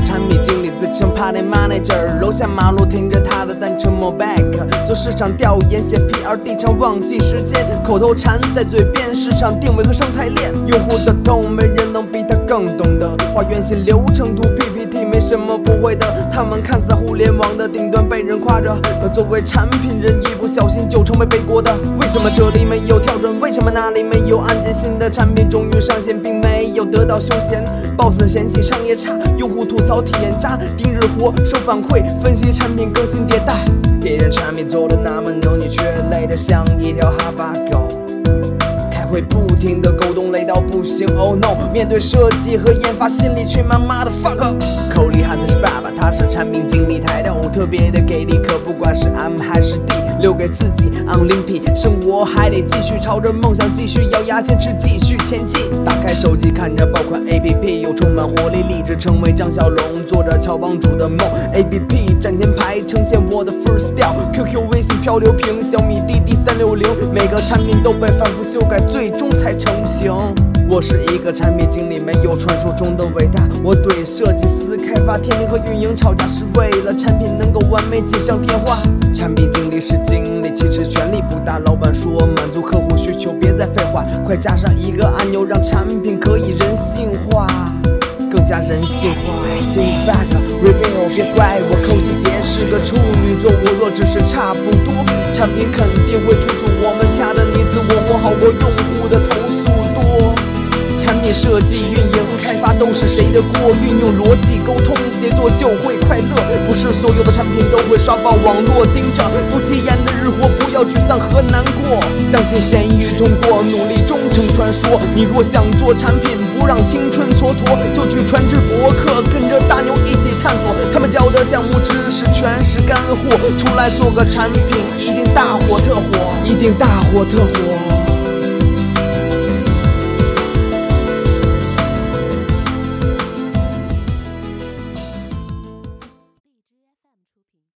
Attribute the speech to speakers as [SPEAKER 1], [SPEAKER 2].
[SPEAKER 1] 产品经理自称 Party Manager，楼下马路停着他的单车 m o b a c k 做市场调研写 prd 常忘记时间，口头禅在嘴边，市场定位和生态链，用户的痛没人能比他更懂得，画原型流程图 PPT 没什么不会的，他们看似在互联网的顶端被人夸着，可作为产品人一不小心就成为背锅的。为什么这里没有跳转？为什么那里没有按键？新的产品终于上线，并没有得到休闲。boss 嫌弃商业差，用户吐槽体验渣，盯日活收反馈，分析产品更新迭代。别人产品做的那么牛，你却累得像一条哈巴狗。开会不停的沟通，累到不行。Oh no！面对设计和研发，心里却妈妈的 fuck。别的给力。可不管是 M 还是 D，留给自己 Olympic，生活还得继续，朝着梦想继续咬牙坚持，继续前进。打开手机，看着爆款 APP，又充满活力，立志成为张小龙，做着乔帮主的梦。APP 站前排，呈现我的 first style。QQ、微信、漂流瓶、小米滴滴三六零，每个产品都被反复修改，最终才成型。我是一个产品经理，没有传说中的伟大。我对设计师、开发、天天和运营吵架，是为了产品完美锦上添花。产品经理是经理，其实权力不大。老板说满足客户需求，别再废话，快加上一个按钮，让产品可以人性化，更加人性化。Think back, review，别怪我口气结，是个处女座，我若只是差不多，产品肯定会出错。我们掐的你死我活，好过用户的投诉多。产品设计、运、谁的锅？运用逻辑沟通协作就会快乐。不是所有的产品都会刷爆网络，盯着不起眼的日活，不要沮丧和难过。相信咸鱼通过努力终成传说。你若想做产品，不让青春蹉跎，就去传智博客，跟着大牛一起探索。他们教的项目知识全是干货，出来做个产品，一定大火特火，一定大火特火。